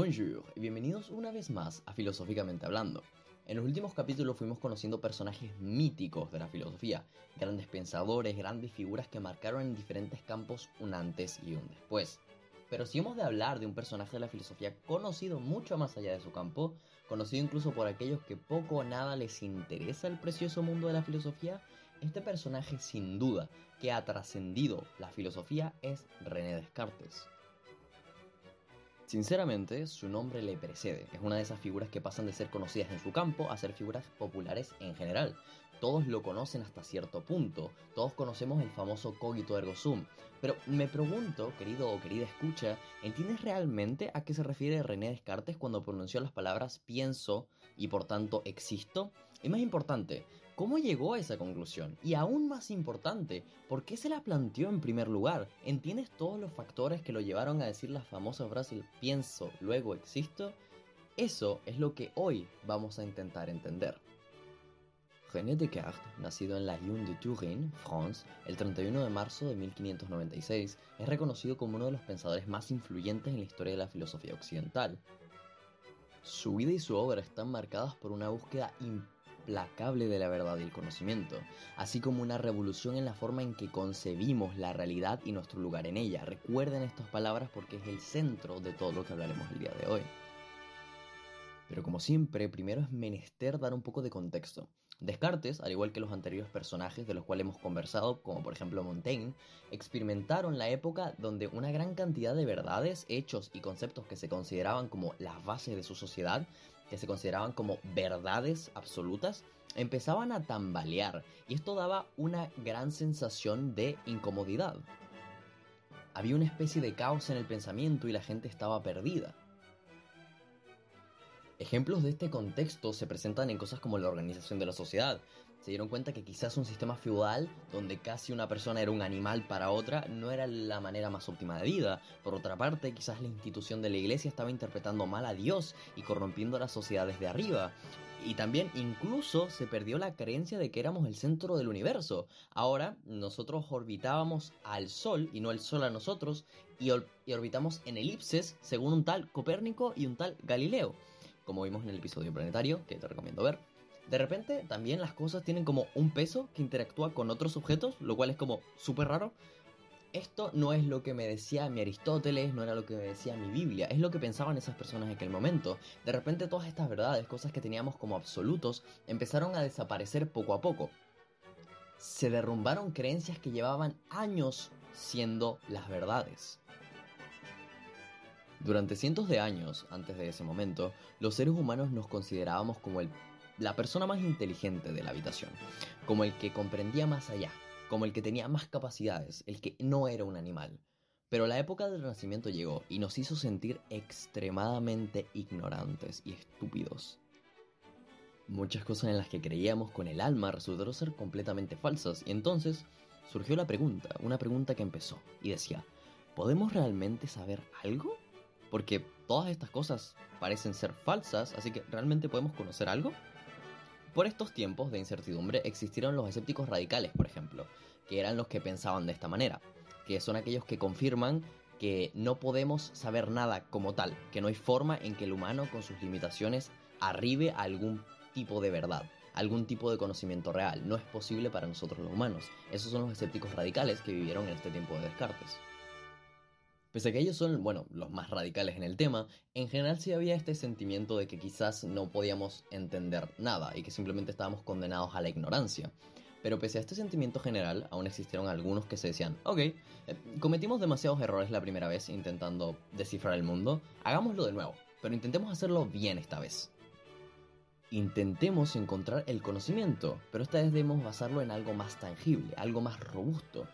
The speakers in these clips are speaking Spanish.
Bonjour y bienvenidos una vez más a Filosóficamente Hablando. En los últimos capítulos fuimos conociendo personajes míticos de la filosofía, grandes pensadores, grandes figuras que marcaron en diferentes campos un antes y un después. Pero si hemos de hablar de un personaje de la filosofía conocido mucho más allá de su campo, conocido incluso por aquellos que poco o nada les interesa el precioso mundo de la filosofía, este personaje sin duda que ha trascendido la filosofía es René Descartes. Sinceramente, su nombre le precede. Es una de esas figuras que pasan de ser conocidas en su campo a ser figuras populares en general. Todos lo conocen hasta cierto punto. Todos conocemos el famoso cogito ergo sum. Pero me pregunto, querido o querida escucha, ¿entiendes realmente a qué se refiere René Descartes cuando pronunció las palabras pienso y por tanto existo? Y más importante, ¿cómo llegó a esa conclusión? Y aún más importante, ¿por qué se la planteó en primer lugar? ¿Entiendes todos los factores que lo llevaron a decir la famosa frase pienso, luego existo? Eso es lo que hoy vamos a intentar entender. René Descartes, nacido en la Lune de Turin, France, el 31 de marzo de 1596, es reconocido como uno de los pensadores más influyentes en la historia de la filosofía occidental. Su vida y su obra están marcadas por una búsqueda implacable de la verdad y el conocimiento, así como una revolución en la forma en que concebimos la realidad y nuestro lugar en ella. Recuerden estas palabras porque es el centro de todo lo que hablaremos el día de hoy. Pero como siempre, primero es menester dar un poco de contexto. Descartes, al igual que los anteriores personajes de los cuales hemos conversado, como por ejemplo Montaigne, experimentaron la época donde una gran cantidad de verdades, hechos y conceptos que se consideraban como las bases de su sociedad, que se consideraban como verdades absolutas, empezaban a tambalear y esto daba una gran sensación de incomodidad. Había una especie de caos en el pensamiento y la gente estaba perdida. Ejemplos de este contexto se presentan en cosas como la organización de la sociedad. Se dieron cuenta que quizás un sistema feudal, donde casi una persona era un animal para otra, no era la manera más óptima de vida. Por otra parte, quizás la institución de la iglesia estaba interpretando mal a Dios y corrompiendo a la sociedad desde arriba. Y también incluso se perdió la creencia de que éramos el centro del universo. Ahora nosotros orbitábamos al Sol y no el Sol a nosotros y, y orbitamos en elipses según un tal Copérnico y un tal Galileo como vimos en el episodio planetario, que te recomiendo ver. De repente también las cosas tienen como un peso que interactúa con otros objetos, lo cual es como súper raro. Esto no es lo que me decía mi Aristóteles, no era lo que me decía mi Biblia, es lo que pensaban esas personas en aquel momento. De repente todas estas verdades, cosas que teníamos como absolutos, empezaron a desaparecer poco a poco. Se derrumbaron creencias que llevaban años siendo las verdades. Durante cientos de años antes de ese momento, los seres humanos nos considerábamos como el, la persona más inteligente de la habitación, como el que comprendía más allá, como el que tenía más capacidades, el que no era un animal. Pero la época del Renacimiento llegó y nos hizo sentir extremadamente ignorantes y estúpidos. Muchas cosas en las que creíamos con el alma resultaron ser completamente falsas y entonces surgió la pregunta, una pregunta que empezó y decía, ¿podemos realmente saber algo? Porque todas estas cosas parecen ser falsas, así que ¿realmente podemos conocer algo? Por estos tiempos de incertidumbre existieron los escépticos radicales, por ejemplo, que eran los que pensaban de esta manera, que son aquellos que confirman que no podemos saber nada como tal, que no hay forma en que el humano con sus limitaciones arribe a algún tipo de verdad, algún tipo de conocimiento real. No es posible para nosotros los humanos. Esos son los escépticos radicales que vivieron en este tiempo de Descartes. Pese a que ellos son, bueno, los más radicales en el tema, en general sí había este sentimiento de que quizás no podíamos entender nada y que simplemente estábamos condenados a la ignorancia. Pero pese a este sentimiento general, aún existieron algunos que se decían, ok, eh, cometimos demasiados errores la primera vez intentando descifrar el mundo, hagámoslo de nuevo, pero intentemos hacerlo bien esta vez. Intentemos encontrar el conocimiento, pero esta vez debemos basarlo en algo más tangible, algo más robusto,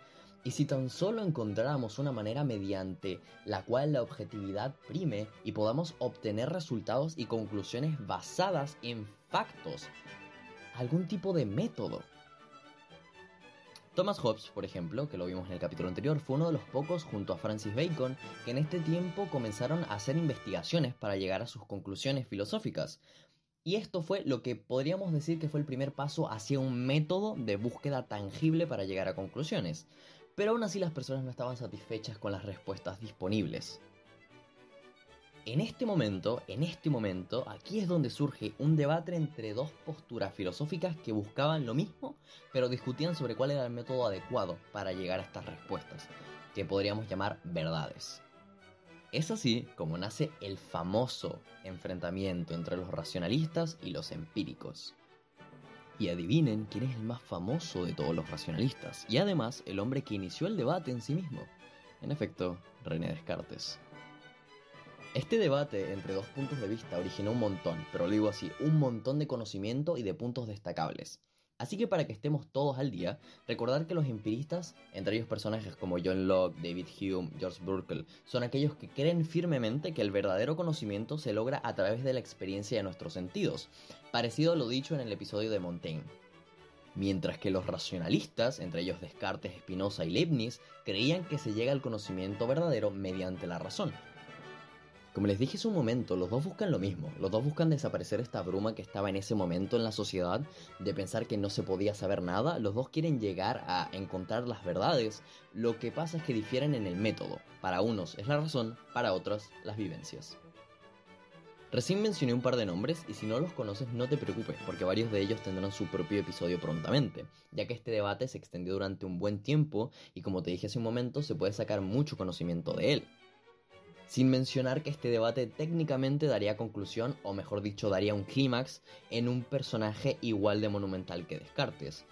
y si tan solo encontráramos una manera mediante la cual la objetividad prime y podamos obtener resultados y conclusiones basadas en factos, algún tipo de método. Thomas Hobbes, por ejemplo, que lo vimos en el capítulo anterior, fue uno de los pocos, junto a Francis Bacon, que en este tiempo comenzaron a hacer investigaciones para llegar a sus conclusiones filosóficas. Y esto fue lo que podríamos decir que fue el primer paso hacia un método de búsqueda tangible para llegar a conclusiones pero aún así las personas no estaban satisfechas con las respuestas disponibles. En este momento, en este momento, aquí es donde surge un debate entre dos posturas filosóficas que buscaban lo mismo, pero discutían sobre cuál era el método adecuado para llegar a estas respuestas, que podríamos llamar verdades. Es así como nace el famoso enfrentamiento entre los racionalistas y los empíricos. Y adivinen quién es el más famoso de todos los racionalistas, y además el hombre que inició el debate en sí mismo. En efecto, René Descartes. Este debate entre dos puntos de vista originó un montón, pero lo digo así, un montón de conocimiento y de puntos destacables. Así que para que estemos todos al día, recordar que los empiristas, entre ellos personajes como John Locke, David Hume, George Burkle, son aquellos que creen firmemente que el verdadero conocimiento se logra a través de la experiencia de nuestros sentidos, parecido a lo dicho en el episodio de Montaigne. Mientras que los racionalistas, entre ellos Descartes, Spinoza y Leibniz, creían que se llega al conocimiento verdadero mediante la razón, como les dije hace un momento, los dos buscan lo mismo, los dos buscan desaparecer esta bruma que estaba en ese momento en la sociedad de pensar que no se podía saber nada, los dos quieren llegar a encontrar las verdades, lo que pasa es que difieren en el método, para unos es la razón, para otros las vivencias. Recién mencioné un par de nombres y si no los conoces no te preocupes porque varios de ellos tendrán su propio episodio prontamente, ya que este debate se extendió durante un buen tiempo y como te dije hace un momento se puede sacar mucho conocimiento de él sin mencionar que este debate técnicamente daría conclusión, o mejor dicho, daría un clímax en un personaje igual de monumental que Descartes.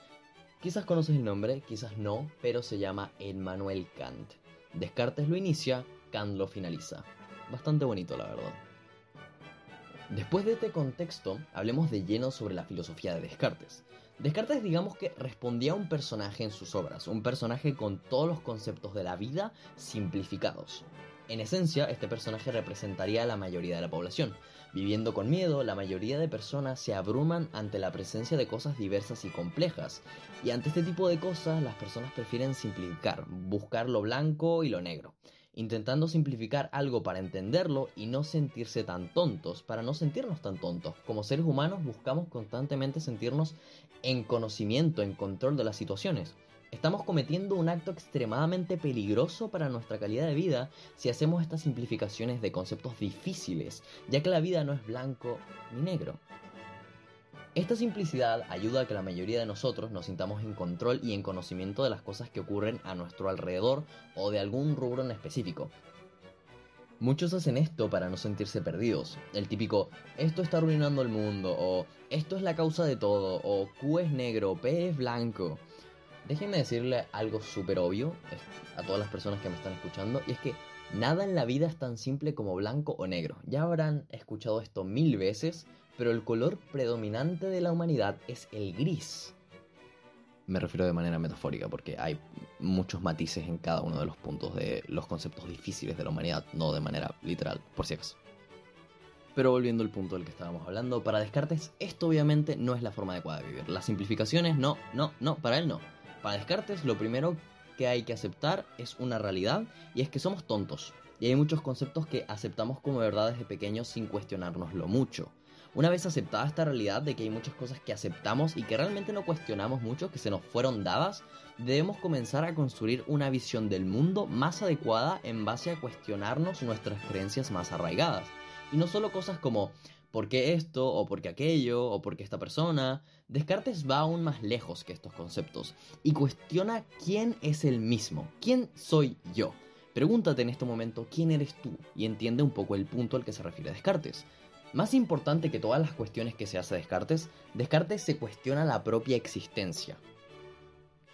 Quizás conoces el nombre, quizás no, pero se llama Emmanuel Kant. Descartes lo inicia, Kant lo finaliza. Bastante bonito, la verdad. Después de este contexto, hablemos de lleno sobre la filosofía de Descartes. Descartes digamos que respondía a un personaje en sus obras, un personaje con todos los conceptos de la vida simplificados. En esencia, este personaje representaría a la mayoría de la población. Viviendo con miedo, la mayoría de personas se abruman ante la presencia de cosas diversas y complejas. Y ante este tipo de cosas, las personas prefieren simplificar, buscar lo blanco y lo negro intentando simplificar algo para entenderlo y no sentirse tan tontos, para no sentirnos tan tontos. Como seres humanos buscamos constantemente sentirnos en conocimiento, en control de las situaciones. Estamos cometiendo un acto extremadamente peligroso para nuestra calidad de vida si hacemos estas simplificaciones de conceptos difíciles, ya que la vida no es blanco ni negro. Esta simplicidad ayuda a que la mayoría de nosotros nos sintamos en control y en conocimiento de las cosas que ocurren a nuestro alrededor o de algún rubro en específico. Muchos hacen esto para no sentirse perdidos. El típico, esto está arruinando el mundo, o esto es la causa de todo, o Q es negro, P es blanco. Déjenme decirle algo súper obvio a todas las personas que me están escuchando, y es que nada en la vida es tan simple como blanco o negro. Ya habrán escuchado esto mil veces, pero el color predominante de la humanidad es el gris. Me refiero de manera metafórica porque hay muchos matices en cada uno de los puntos de los conceptos difíciles de la humanidad, no de manera literal, por si acaso. Pero volviendo al punto del que estábamos hablando, para Descartes esto obviamente no es la forma adecuada de vivir. Las simplificaciones no, no, no, para él no. Para Descartes lo primero que hay que aceptar es una realidad y es que somos tontos. Y hay muchos conceptos que aceptamos como verdades de pequeños sin cuestionárnoslo mucho. Una vez aceptada esta realidad de que hay muchas cosas que aceptamos y que realmente no cuestionamos mucho, que se nos fueron dadas, debemos comenzar a construir una visión del mundo más adecuada en base a cuestionarnos nuestras creencias más arraigadas. Y no solo cosas como por qué esto, o por qué aquello, o por qué esta persona. Descartes va aún más lejos que estos conceptos y cuestiona quién es el mismo, quién soy yo. Pregúntate en este momento quién eres tú y entiende un poco el punto al que se refiere Descartes. Más importante que todas las cuestiones que se hace Descartes, Descartes se cuestiona la propia existencia.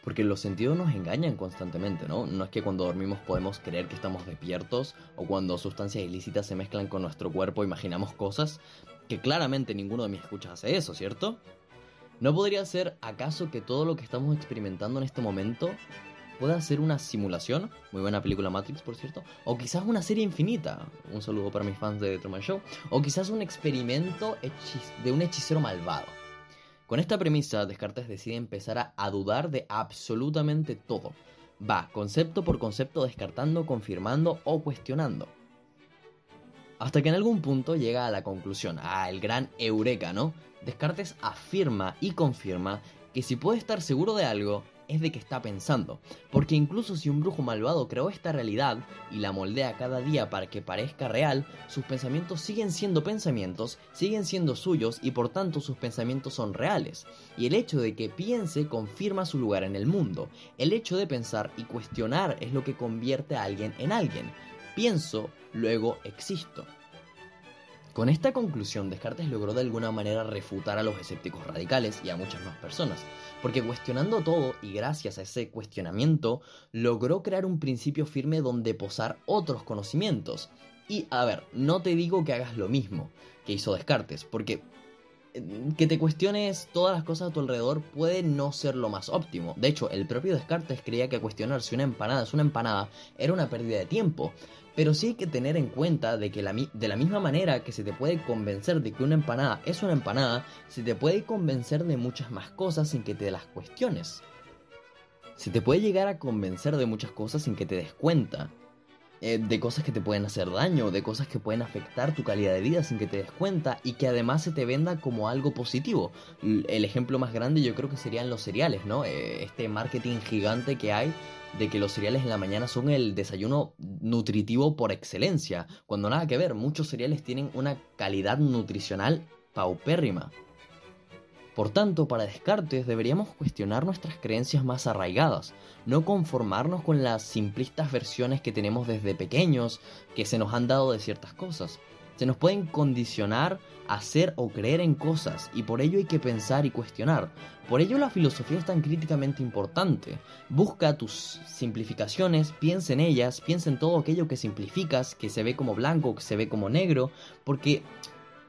Porque los sentidos nos engañan constantemente, ¿no? No es que cuando dormimos podemos creer que estamos despiertos o cuando sustancias ilícitas se mezclan con nuestro cuerpo imaginamos cosas, que claramente ninguno de mis escuchas hace eso, ¿cierto? ¿No podría ser acaso que todo lo que estamos experimentando en este momento pueda ser una simulación? Muy buena película Matrix, por cierto. O quizás una serie infinita. Un saludo para mis fans de Truman Show. O quizás un experimento de un hechicero malvado. Con esta premisa, Descartes decide empezar a, dudar de absolutamente todo. Va concepto por concepto descartando, confirmando o cuestionando. Hasta que en algún punto llega a la conclusión, a el gran eureka, ¿no? Descartes afirma y confirma que si puede estar seguro de algo, es de que está pensando. Porque incluso si un brujo malvado creó esta realidad y la moldea cada día para que parezca real, sus pensamientos siguen siendo pensamientos, siguen siendo suyos y por tanto sus pensamientos son reales. Y el hecho de que piense confirma su lugar en el mundo. El hecho de pensar y cuestionar es lo que convierte a alguien en alguien. Pienso, luego existo. Con esta conclusión, Descartes logró de alguna manera refutar a los escépticos radicales y a muchas más personas, porque cuestionando todo y gracias a ese cuestionamiento, logró crear un principio firme donde posar otros conocimientos. Y a ver, no te digo que hagas lo mismo que hizo Descartes, porque que te cuestiones todas las cosas a tu alrededor puede no ser lo más óptimo. De hecho, el propio Descartes creía que cuestionar si una empanada es una empanada era una pérdida de tiempo. Pero sí hay que tener en cuenta de que de la misma manera que se te puede convencer de que una empanada es una empanada, se te puede convencer de muchas más cosas sin que te las cuestiones. Se te puede llegar a convencer de muchas cosas sin que te des cuenta. Eh, de cosas que te pueden hacer daño, de cosas que pueden afectar tu calidad de vida sin que te des cuenta y que además se te venda como algo positivo. El ejemplo más grande yo creo que serían los cereales, ¿no? Eh, este marketing gigante que hay de que los cereales en la mañana son el desayuno nutritivo por excelencia, cuando nada que ver, muchos cereales tienen una calidad nutricional paupérrima. Por tanto, para Descartes deberíamos cuestionar nuestras creencias más arraigadas, no conformarnos con las simplistas versiones que tenemos desde pequeños que se nos han dado de ciertas cosas. Se nos pueden condicionar a hacer o creer en cosas y por ello hay que pensar y cuestionar. Por ello la filosofía es tan críticamente importante. Busca tus simplificaciones, piensa en ellas, piensa en todo aquello que simplificas, que se ve como blanco, que se ve como negro, porque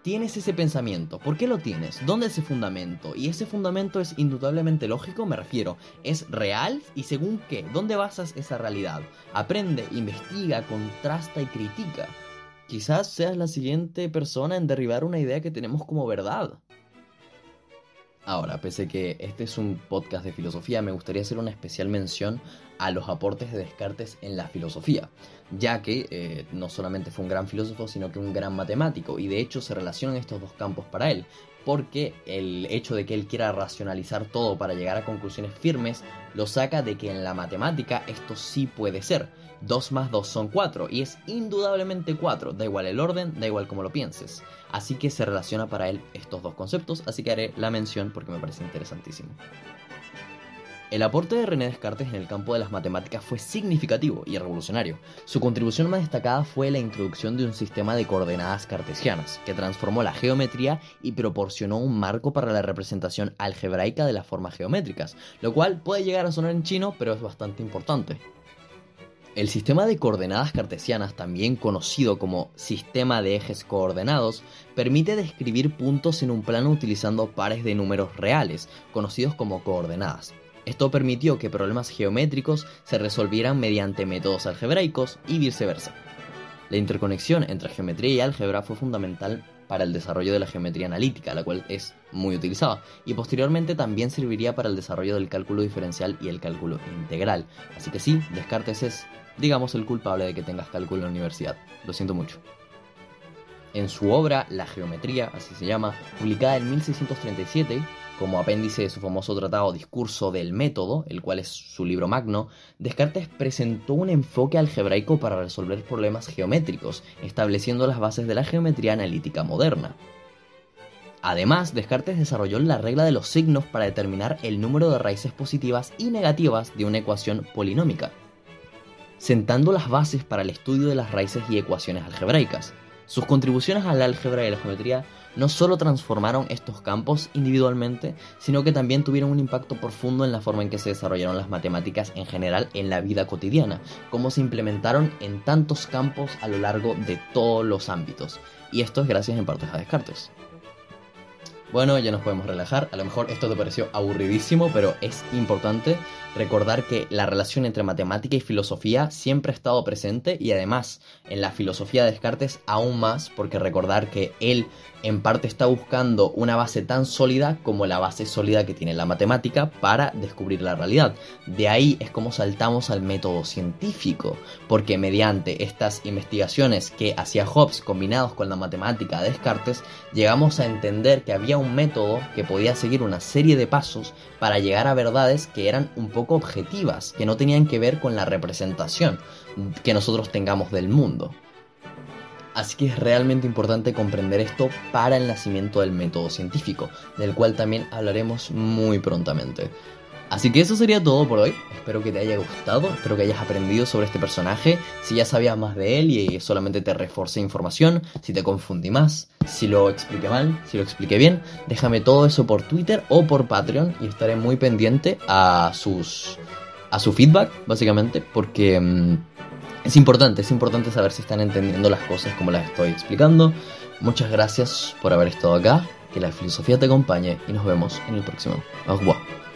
tienes ese pensamiento. ¿Por qué lo tienes? ¿Dónde es ese fundamento? Y ese fundamento es indudablemente lógico, me refiero. ¿Es real? ¿Y según qué? ¿Dónde basas esa realidad? Aprende, investiga, contrasta y critica. Quizás seas la siguiente persona en derribar una idea que tenemos como verdad. Ahora, pese que este es un podcast de filosofía, me gustaría hacer una especial mención a los aportes de Descartes en la filosofía, ya que eh, no solamente fue un gran filósofo, sino que un gran matemático, y de hecho se relacionan estos dos campos para él, porque el hecho de que él quiera racionalizar todo para llegar a conclusiones firmes lo saca de que en la matemática esto sí puede ser. 2 más 2 son 4 y es indudablemente 4, da igual el orden, da igual como lo pienses. Así que se relaciona para él estos dos conceptos, así que haré la mención porque me parece interesantísimo. El aporte de René Descartes en el campo de las matemáticas fue significativo y revolucionario. Su contribución más destacada fue la introducción de un sistema de coordenadas cartesianas, que transformó la geometría y proporcionó un marco para la representación algebraica de las formas geométricas, lo cual puede llegar a sonar en chino, pero es bastante importante. El sistema de coordenadas cartesianas, también conocido como sistema de ejes coordenados, permite describir puntos en un plano utilizando pares de números reales, conocidos como coordenadas. Esto permitió que problemas geométricos se resolvieran mediante métodos algebraicos y viceversa. La interconexión entre geometría y álgebra fue fundamental para el desarrollo de la geometría analítica, la cual es muy utilizada, y posteriormente también serviría para el desarrollo del cálculo diferencial y el cálculo integral. Así que sí, Descartes es digamos, el culpable de que tengas cálculo en la universidad. Lo siento mucho. En su obra La Geometría, así se llama, publicada en 1637, como apéndice de su famoso tratado Discurso del Método, el cual es su libro magno, Descartes presentó un enfoque algebraico para resolver problemas geométricos, estableciendo las bases de la geometría analítica moderna. Además, Descartes desarrolló la regla de los signos para determinar el número de raíces positivas y negativas de una ecuación polinómica sentando las bases para el estudio de las raíces y ecuaciones algebraicas. Sus contribuciones al álgebra y la geometría no solo transformaron estos campos individualmente, sino que también tuvieron un impacto profundo en la forma en que se desarrollaron las matemáticas en general en la vida cotidiana, como se implementaron en tantos campos a lo largo de todos los ámbitos. Y esto es gracias en parte a Descartes. Bueno, ya nos podemos relajar. A lo mejor esto te pareció aburridísimo, pero es importante recordar que la relación entre matemática y filosofía siempre ha estado presente y además en la filosofía de Descartes aún más, porque recordar que él en parte está buscando una base tan sólida como la base sólida que tiene la matemática para descubrir la realidad. De ahí es como saltamos al método científico, porque mediante estas investigaciones que hacía Hobbes combinados con la matemática de Descartes, llegamos a entender que había un método que podía seguir una serie de pasos para llegar a verdades que eran un poco objetivas, que no tenían que ver con la representación que nosotros tengamos del mundo. Así que es realmente importante comprender esto para el nacimiento del método científico, del cual también hablaremos muy prontamente. Así que eso sería todo por hoy. Espero que te haya gustado, espero que hayas aprendido sobre este personaje. Si ya sabías más de él y solamente te reforcé información, si te confundí más, si lo expliqué mal, si lo expliqué bien, déjame todo eso por Twitter o por Patreon y estaré muy pendiente a sus a su feedback, básicamente, porque mm, es importante, es importante saber si están entendiendo las cosas como las estoy explicando. Muchas gracias por haber estado acá, que la filosofía te acompañe y nos vemos en el próximo. Au revoir.